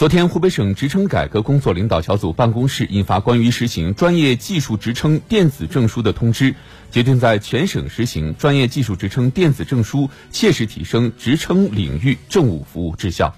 昨天湖北省职称改革工作领导小组办公室印发关于实行专业技术职称电子证书的通知决定在全省实行专业技术职称电子证书切实提升职称领域政务服务质效